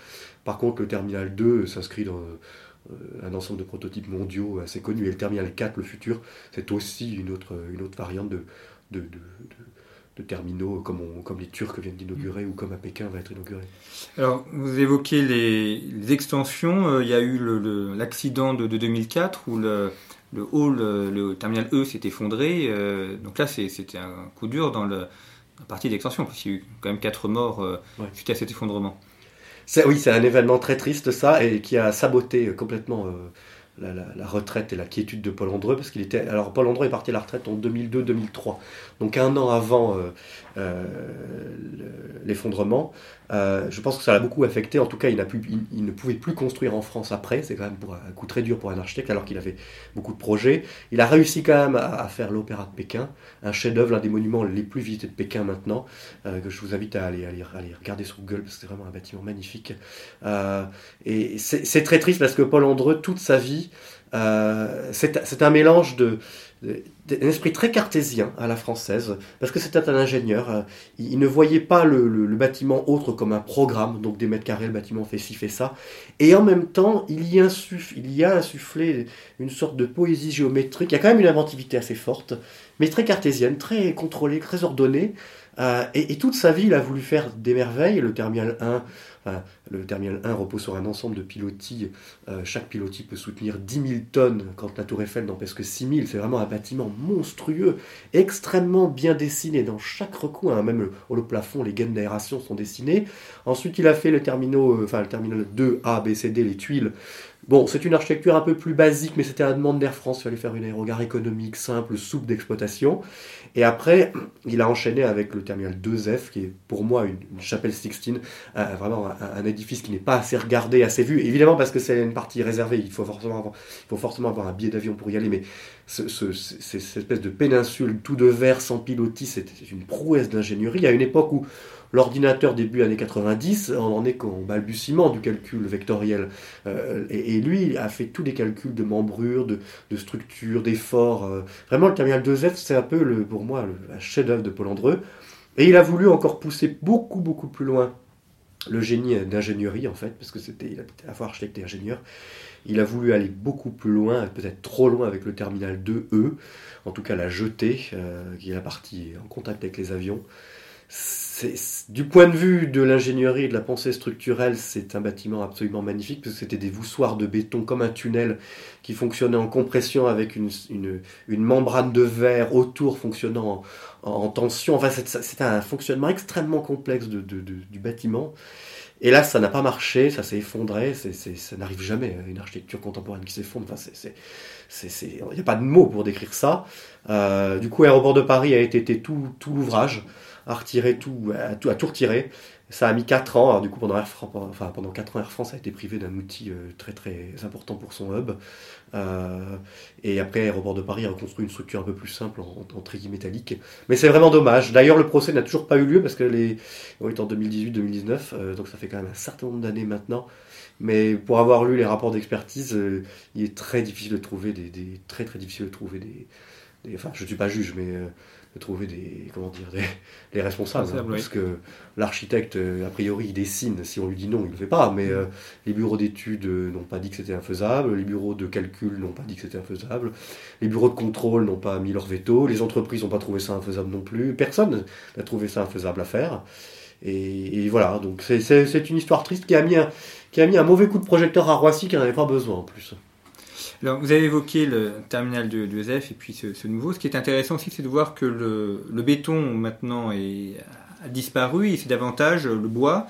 Par contre, le terminal 2 s'inscrit dans euh, un ensemble de prototypes mondiaux assez connus. Et le terminal 4, le futur, c'est aussi une autre, une autre variante de, de, de terminaux comme, comme les Turcs viennent d'inaugurer ou comme à Pékin va être inauguré. Alors, vous évoquez les, extensions. Euh, il y a eu l'accident de, 2004 où le, le hall, le terminal E s'est effondré. Euh, donc là, c'était un coup dur dans le, la partie d'extension, parce qu'il y a eu quand même quatre morts euh, suite à cet effondrement. Oui, c'est un événement très triste, ça, et qui a saboté complètement la, retraite et la quiétude de Paul Andreu, parce qu'il était. Alors, Paul Andreu est parti à la retraite en 2002-2003, donc un an avant euh, euh, l'effondrement. Euh, je pense que ça l'a beaucoup affecté. En tout cas, il, il, ne pouvait plus construire en France après. C'est quand même un coup très dur pour un architecte, alors qu'il avait beaucoup de projets. Il a réussi quand même à, faire l'Opéra de Pékin, un chef-d'œuvre, l'un des monuments les plus visités de Pékin maintenant, que je vous invite à aller, aller, regarder sur Google, parce que c'est vraiment un bâtiment magnifique. et c'est très triste parce que Paul Andreu, toute sa vie, c'est un mélange de un esprit très cartésien à la française, parce que c'était un ingénieur. euh, Il, ne voyait pas le, bâtiment autre comme un programme, donc des mètres carrés, le bâtiment fait ci, fait ça. Et en même temps, il y, a insufflé une sorte de poésie géométrique. Il y a quand même une inventivité assez forte, mais très cartésienne, très contrôlée, très ordonnée. Euh, et, et toute sa vie, il a voulu faire des merveilles. Le terminal 1, enfin, le terminal 1 repose sur un ensemble de pilotis. Euh, chaque pilotis peut soutenir 10 000 tonnes, quand la tour Eiffel n'en pèse que 6 000. C'est vraiment un bâtiment monstrueux, extrêmement bien dessiné dans chaque recoin. hein. Même le, plafond, les gaines d'aération sont dessinées. Ensuite, il a fait le, terminal, euh, enfin, le terminal 2, A, B, C, D, les tuiles. Bon, c'est une architecture un peu plus basique, mais c'était à la demande d'Air France. Il fallait faire une aérogare économique, simple, souple d'exploitation. Et après, il a enchaîné avec le terminal 2F, qui est pour moi une, chapelle Sixtine, euh, vraiment un, un édifice qui n'est pas assez regardé, assez vu. Évidemment, parce que c'est une partie réservée, il faut forcément avoir, il faut forcément avoir un billet d'avion pour y aller, mais ce, ce- ce- cette espèce de péninsule tout de verre sans pilotis, c'est c'est une prouesse d'ingénierie. À une époque où l'ordinateur début années 90, on en est qu'au balbutiement du calcul vectoriel. Euh, et, lui a fait tous les calculs de membrure, de, structure, d'effort. euh. Vraiment, le terminal 2F, c'est un peu, le, pour moi, le, chef-d'œuvre de Paul Andreu. Et il a voulu encore pousser beaucoup, beaucoup plus loin le génie d'ingénierie, en fait, parce que c'était, il était à fois architecte et ingénieur. Il a voulu aller beaucoup plus loin, peut-être trop loin avec le terminal 2E, en tout cas la jetée, euh, qui est la partie en contact avec les avions. C'est- c'est- du point de vue de l'ingénierie et de la pensée structurelle, c'est un bâtiment absolument magnifique, parce que c'était des voussoirs de béton comme un tunnel qui fonctionnait en compression avec une, membrane de verre autour fonctionnant en, en tension. Enfin, c'est- c'était un fonctionnement extrêmement complexe de- de- du bâtiment. Et là, ça n'a pas marché, ça s'est effondré, ça n'arrive jamais, une architecture contemporaine qui s'effondre. Il n'y a pas de mots pour décrire ça. Euh, du coup, Aéroport de Paris a été, tout, tout l'ouvrage, a tout, tout, a tout retiré. Ça a mis 4 ans. Alors, du coup, pendant, Air France, enfin, pendant 4 ans, Air France a été privé d'un outil euh, très très important pour son hub. Euh, et après, Aéroport de Paris a reconstruit une structure un peu plus simple en, en métallique. Mais c'est vraiment dommage. D'ailleurs, le procès n'a toujours pas eu lieu parce que les, on est en 2018-2019, euh, donc ça fait quand même un certain nombre d'années maintenant. Mais pour avoir lu les rapports d'expertise, euh, il est très difficile de trouver des, des- très très difficile de trouver des, des- enfin, je ne suis pas juge, mais euh, de trouver des, comment dire, des, les responsables, hein, Responsables, parce que l'architecte, euh, a priori, il dessine. Si on lui dit non, il ne le fait pas. Mais euh, les bureaux d'études n'ont pas dit que c'était infaisable, les bureaux de calcul n'ont pas dit que c'était infaisable, les bureaux de contrôle n'ont pas mis leur veto, les entreprises n'ont pas trouvé ça infaisable non plus. Personne n'a trouvé ça infaisable à faire. Et, et voilà, donc c'est une histoire triste qui a, mis un, qui a mis un mauvais coup de projecteur à Roissy qui n'en avait pas besoin en plus. Alors, vous avez évoqué le terminal de, de ESF et puis ce, nouveau. Ce qui est intéressant aussi, c'est de voir que le, béton maintenant a disparu et c'est davantage le bois,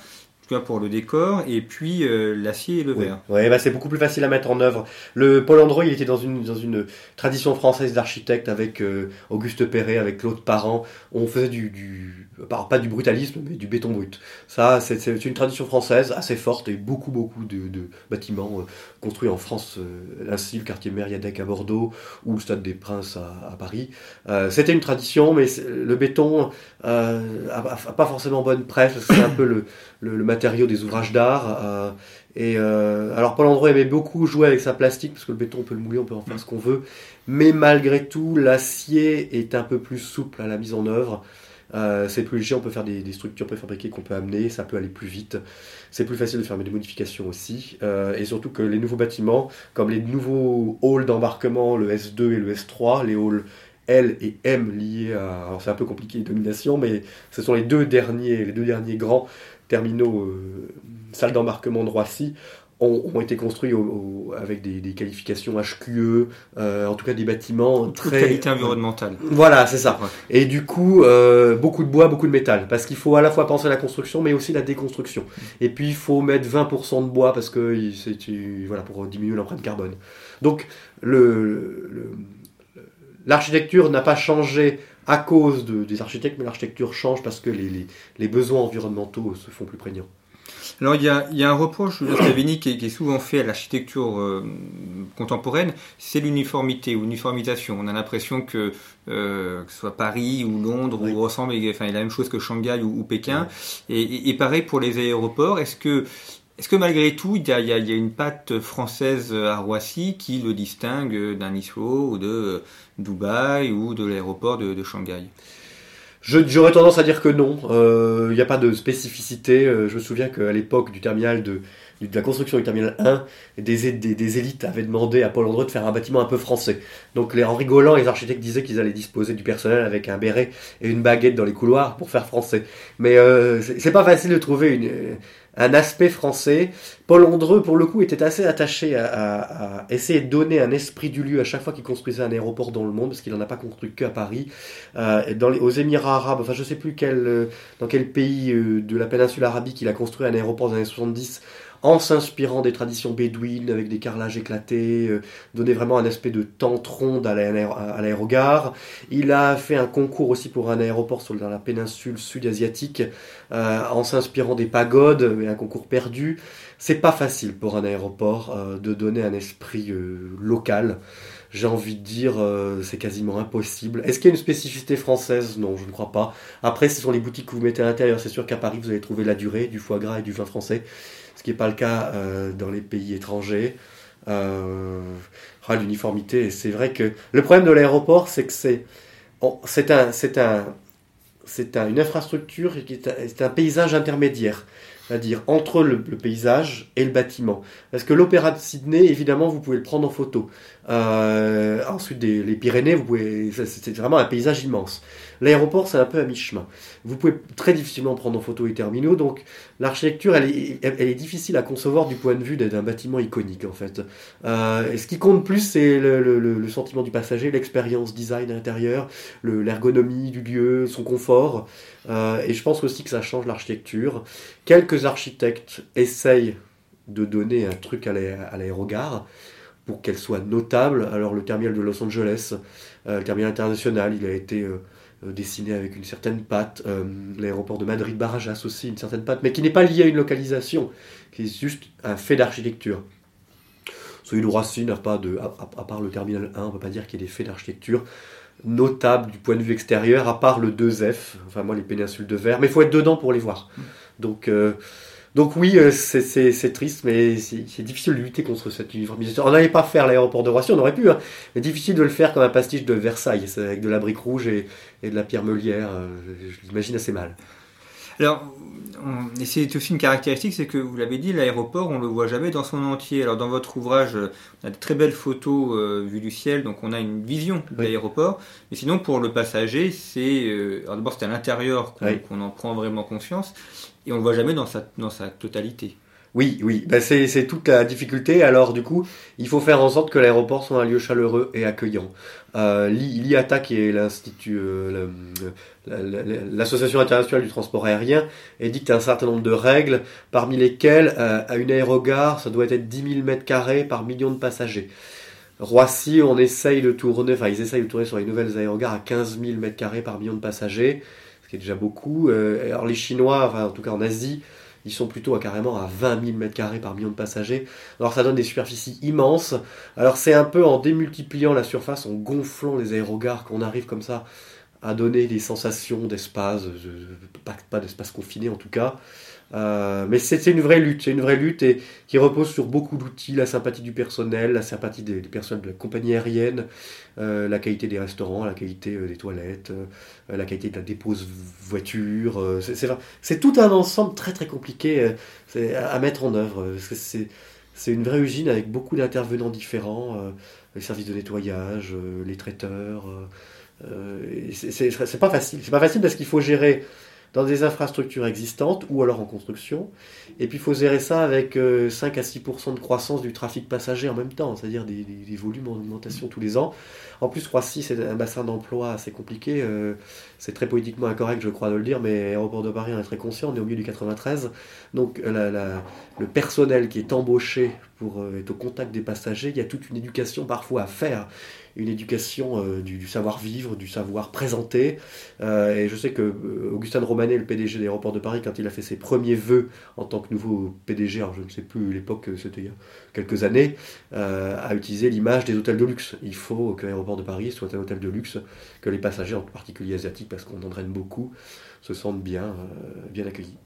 tout cas pour le décor, et puis euh, l'acier et le Oui. verre. Ouais, bah c'est beaucoup plus facile à mettre en œuvre. Le Paul Andreu, il était dans une, dans une tradition française d'architecte avec euh, Auguste Perret, avec Claude Parent. On faisait du, du pas du brutalisme, mais du béton brut. Ça, c'est une tradition française assez forte et beaucoup, beaucoup de, de bâtiments euh, construits en France, euh, ainsi le quartier Mériadec à Bordeaux ou le Stade des Princes à, à Paris. Euh, C'était une tradition, mais le béton euh, a, a- a pas forcément bonne presse. C'est un peu le, le, le des ouvrages d'art. euh, et euh, alors Paul Andreu aimait beaucoup jouer avec sa plastique parce que le béton on peut le mouler, on peut en faire ce qu'on veut. Mais malgré tout, l'acier est un peu plus souple à la mise en œuvre. Euh, c'est plus léger, on peut faire des, structures préfabriquées qu'on peut amener, ça peut aller plus vite. C'est plus facile de faire des modifications aussi. Et surtout que les nouveaux bâtiments, comme les nouveaux halls d'embarquement, le S2 et le S3, les halls L et M liés à. Alors c'est un peu compliqué les dominations, mais ce sont les deux derniers, les deux derniers grands terminaux, euh, salles d'embarquement de Roissy, ont, ont été construits au- au- avec des, des qualifications HQE, euh, en tout cas des bâtiments très. qualité environnementale. Voilà, c'est ça. Ouais. Et du coup, euh, beaucoup de bois, beaucoup de métal. Parce qu'il faut à la fois penser à la construction, mais aussi la déconstruction. Et puis, il faut mettre 20% de bois parce que c'est voilà, pour diminuer l'empreinte carbone. Donc, le, le- l'architecture n'a pas changé à cause de- des architectes, mais l'architecture change parce que les, les- les besoins environnementaux se font plus prégnants. Alors il y a, il y a un reproche de Scavini qui, est- qui est souvent fait à l'architecture euh, contemporaine, c'est l'uniformité ou l'uniformisation. On a l'impression que euh, que ce soit Paris ou Londres Oui. ou ressemble, enfin, il y a la même chose que Shanghai ou, ou Pékin. Et, et- et pareil pour les aéroports. Est-ce que Est-ce que malgré tout, il y, a, une patte française à Roissy qui le distingue d'un Heathrow ou de Dubaï ou de l'aéroport de, Shanghai? J'aurais tendance à dire que non. Il n'y a pas de spécificité. je me souviens qu'à l'époque du terminal de, de la construction du terminal 1, des, élites avaient demandé à Paul Andreu de faire un bâtiment un peu français. Donc les, en rigolant, les architectes disaient qu'ils allaient disposer du personnel avec un béret et une baguette dans les couloirs pour faire français. Mais euh, c'est pas facile de trouver une, un aspect français. Paul Andreu, pour le coup, était assez attaché à, essayer de donner un esprit du lieu à chaque fois qu'il construisait un aéroport dans le monde, parce qu'il n'en a pas construit qu'à Paris. Euh, dans les, aux Émirats arabes, enfin je sais plus quel, euh, dans quel pays euh, de la péninsule arabique il a construit un aéroport dans les années 70 en s'inspirant des traditions bédouines avec des carrelages éclatés, euh, donner vraiment un aspect de tente ronde à l'aérogare. Il a fait un concours aussi pour un aéroport sur dans la péninsule sud-asiatique euh, en s'inspirant des pagodes, mais un concours perdu. C'est pas facile pour un aéroport euh, de donner un esprit local j'ai envie de dire, c'est quasiment impossible. Est-ce qu'il y a une spécificité française? Non, je ne crois pas. Après, ce sont les boutiques que vous mettez à l'intérieur. C'est sûr qu'à Paris, vous allez trouver la durée, du foie gras et du vin français ce qui n'est pas le cas euh, dans les pays étrangers. Euh, ah, l'uniformité, c'est vrai que le problème de l'aéroport, c'est que c'est c'est un, c'est un, c'est une infrastructure qui est un, paysage intermédiaire, c'est-à-dire entre le, paysage et le bâtiment. Parce que l'opéra de Sydney, évidemment, vous pouvez le prendre en photo. Euh, ensuite, les Pyrénées, c'est vraiment un paysage immense. L'aéroport, c'est un peu à mi-chemin. Vous pouvez très difficilement prendre en photo les terminaux, donc l'architecture, elle est, difficile à concevoir du point de vue d'un bâtiment iconique, en fait. Euh, ce qui compte plus, c'est le, sentiment du passager, l'expérience design à l'intérieur, l'ergonomie du lieu, son confort. Euh, et je pense aussi que ça change l'architecture. Quelques architectes essayent de donner un truc à l'aérogare pour qu'elle soit notable. Alors le terminal de Los Angeles, euh, le terminal international, il a été euh, dessiné avec une certaine patte. Euh, l'aéroport de Madrid-Barajas aussi, une certaine patte, mais qui n'est pas lié à une localisation, qui est juste un fait d'architecture. Celui de Roissy n'a pas de. À, part le terminal 1, on ne peut pas dire qu'il y ait des faits d'architecture notables du point de vue extérieur, à part le 2F, enfin moi les péninsules de verre, mais il faut être dedans pour les voir. Donc. Euh, donc oui, c'est triste, mais c'est difficile de lutter contre cette uniformisation. On n'allait pas faire l'aéroport de Roissy, on aurait pu, hein, mais difficile de le faire comme un pastiche de Versailles, avec de la brique rouge et, et de la pierre meulière. Euh, je l'imagine assez mal. Alors, c'est aussi une caractéristique, c'est que vous l'avez dit, l'aéroport, on ne le voit jamais dans son entier. Alors, dans votre ouvrage, on a de très belles photos euh, vues du ciel, donc on a une vision de l'aéroport. Mais sinon, pour le passager, c'est. Euh, alors, d'abord, c'est à l'intérieur qu'on en prend vraiment conscience, et on ne le voit jamais dans sa, dans sa totalité. Oui, oui, ben c'est toute la difficulté. Alors du coup, il faut faire en sorte que l'aéroport soit un lieu chaleureux et accueillant. Euh, L'IATA, qui est l'institut, euh, l'association internationale du transport aérien, édicte un certain nombre de règles, parmi lesquelles euh, à une aérogare, ça doit être 10 000 mètres carrés par million de passagers. Roissy, on essaye de tourner, enfin ils essayent de tourner sur les nouvelles aérogares à 15 000 mètres carrés par million de passagers, ce qui est déjà beaucoup. Euh, alors les Chinois, enfin en tout cas en Asie, ils sont plutôt à carrément à 20 000 mètres carrés par million de passagers. Alors ça donne des superficies immenses. Alors c'est un peu en démultipliant la surface, en gonflant les aérogares qu'on arrive comme ça à donner des sensations d'espace, pas d'espace confiné en tout cas. Euh, mais c'est une vraie lutte, c'est une vraie lutte et qui repose sur beaucoup d'outils, la sympathie du personnel, la sympathie des, personnes de la compagnie aérienne, euh, la qualité des restaurants, la qualité euh, des toilettes, la qualité de la dépose voiture. c'est tout un ensemble très très compliqué à, mettre en œuvre. C'est une vraie usine avec beaucoup d'intervenants différents, les services de nettoyage, les traiteurs. c'est pas facile. C'est pas facile parce qu'il faut gérer dans des infrastructures existantes ou alors en construction. Et puis il faut gérer ça avec 5 euh, à 6% de croissance du trafic passager en même temps, c'est-à-dire des, volumes en augmentation tous les ans. En plus, Roissy, c'est un bassin d'emploi assez compliqué. Euh, c'est très politiquement incorrect, je crois, de le dire, mais Aéroport de Paris en est très conscient. On est au milieu du 93. Donc le personnel qui est embauché pour euh, être au contact des passagers, il y a toute une éducation parfois à faire une éducation euh, du, savoir-vivre, du savoir présenter. Euh, et je sais que Augustin Romanet, le PDG d'Aéroport de Paris, quand il a fait ses premiers vœux en tant que nouveau PDG, alors je ne sais plus l'époque, c'était il y a quelques années, a utilisé l'image des hôtels de luxe. Il faut que l'aéroport de Paris soit un hôtel de luxe, que les passagers, en particulier asiatiques, parce qu'on en draine beaucoup, se sentent bien, bien accueillis.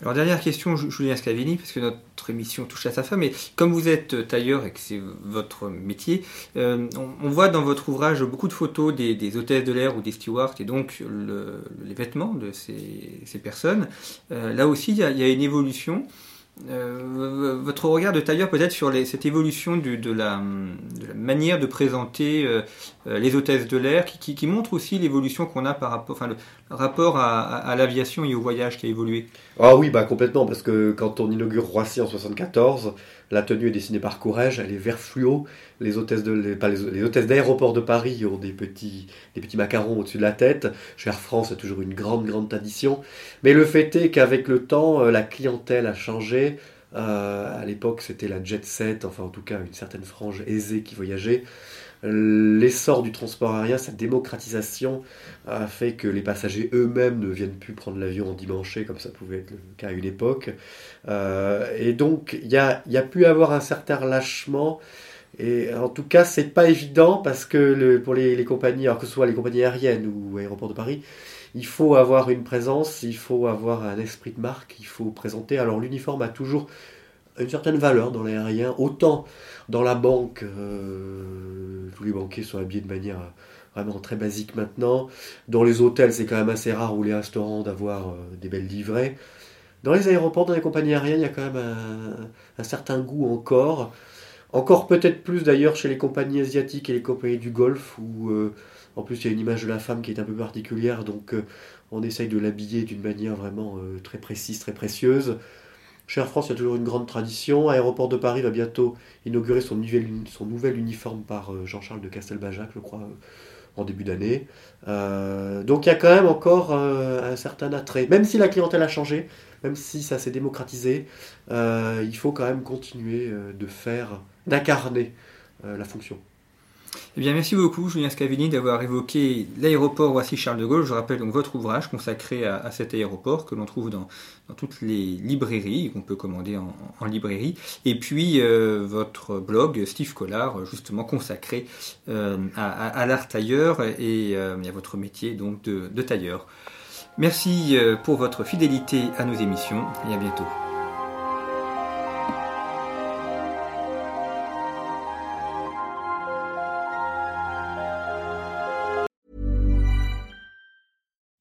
Alors dernière question, Julien Scavini, parce que notre émission touche à sa fin, mais comme vous êtes tailleur et que c'est votre métier, euh, on, voit dans votre ouvrage beaucoup de photos des, hôtesses de l'air ou des stewards et donc les vêtements de ces, personnes. Euh, là aussi, il y, a, une évolution. Euh, votre regard de tailleur peut-être sur cette évolution de, la, manière de présenter les hôtesses de l'air, qui, montre aussi l'évolution qu'on a par rapport, enfin le rapport à l'aviation et au voyage qui a évolué. Ah oui, bah complètement, parce que quand on inaugure Roissy en 74, la tenue est dessinée par Courrèges, elle est vert fluo. Les, hôtesses d'aéroport de Paris ont des petits, des petits macarons au-dessus de la tête. Chez Air France, c'est toujours une grande, grande tradition. Mais le fait est qu'avec le temps, euh, la clientèle a changé. Euh, à l'époque, c'était la jet set, enfin en tout cas une certaine frange aisée qui voyageait. L'essor du transport aérien, sa démocratisation a fait que les passagers eux-mêmes ne viennent plus prendre l'avion en dimanche comme ça pouvait être le cas à une époque. Euh, et donc il y a, pu avoir un certain relâchement. Et en tout cas, c'est pas évident parce que pour les, les, compagnies, alors que ce soit les compagnies aériennes ou aéroports de Paris, il faut avoir une présence, il faut avoir un esprit de marque, il faut présenter. Alors l'uniforme a toujours une certaine valeur dans l'aérien, autant dans la banque, euh, tous les banquiers sont habillés de manière vraiment très basique maintenant. Dans les hôtels, c'est quand même assez rare, ou les restaurants, d'avoir euh, des belles livrées. Dans les aéroports, dans les compagnies aériennes, il y a quand même un, certain goût encore. Encore peut-être plus d'ailleurs chez les compagnies asiatiques et les compagnies du Golfe, où euh, en plus il y a une image de la femme qui est un peu particulière, donc on essaye de l'habiller d'une manière vraiment très précise, très précieuse. Chez Air France, il y a toujours une grande tradition. Aéroport de Paris va bientôt inaugurer son, nouvel uniforme par euh, Jean-Charles de Castelbajac, je crois, euh, en début d'année. Euh, donc il y a quand même encore un certain attrait. Même si la clientèle a changé, même si ça s'est démocratisé, il faut quand même continuer de faire, d'incarner la fonction. Eh bien, merci beaucoup, Julien Scavini, d'avoir évoqué l'aéroport Roissy-Charles de Gaulle. Je rappelle donc votre ouvrage consacré à, cet aéroport que l'on trouve dans, toutes les librairies, qu'on peut commander en, librairie. Et puis, euh, votre blog, Steve Collard, justement consacré euh, à, l'art tailleur et euh, à votre métier donc de tailleur. Merci pour votre fidélité à nos émissions et à bientôt.